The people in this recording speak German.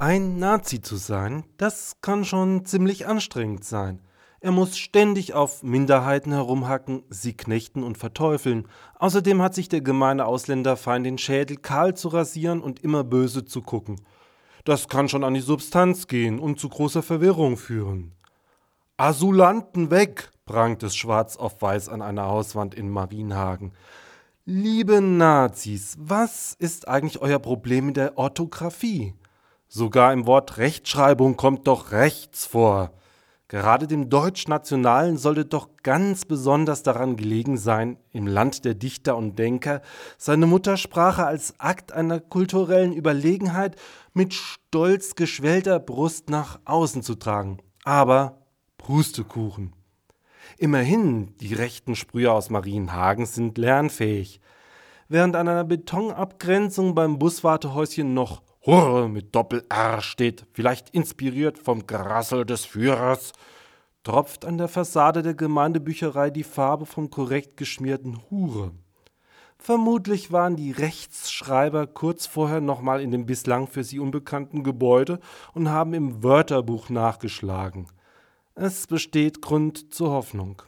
Ein Nazi zu sein, das kann schon ziemlich anstrengend sein. Er muss ständig auf Minderheiten herumhacken, sie knechten und verteufeln. Außerdem hat sich der gemeine Ausländerfeind den Schädel kahl zu rasieren und immer böse zu gucken. Das kann schon an die Substanz gehen und zu großer Verwirrung führen. Asylanten weg! prangt es schwarz auf weiß an einer Hauswand in Marienhagen. Liebe Nazis, was ist eigentlich euer Problem mit der Orthographie? Sogar im Wort Rechtschreibung kommt doch rechts vor. Gerade dem Deutschnationalen sollte doch ganz besonders daran gelegen sein, im Land der Dichter und Denker seine Muttersprache als Akt einer kulturellen Überlegenheit mit stolz geschwellter Brust nach außen zu tragen. Aber Pustekuchen. Immerhin, die rechten Sprüher aus Marienhagen sind lernfähig. Während an einer Betonabgrenzung beim Buswartehäuschen noch Hurre mit Doppel-R steht, vielleicht inspiriert vom Gerassel des Führers, tropft an der Fassade der Gemeindebücherei die Farbe vom korrekt geschmierten Hure. Vermutlich waren die Rechtsschreiber kurz vorher nochmal in dem bislang für sie unbekannten Gebäude und haben im Wörterbuch nachgeschlagen. Es besteht Grund zur Hoffnung.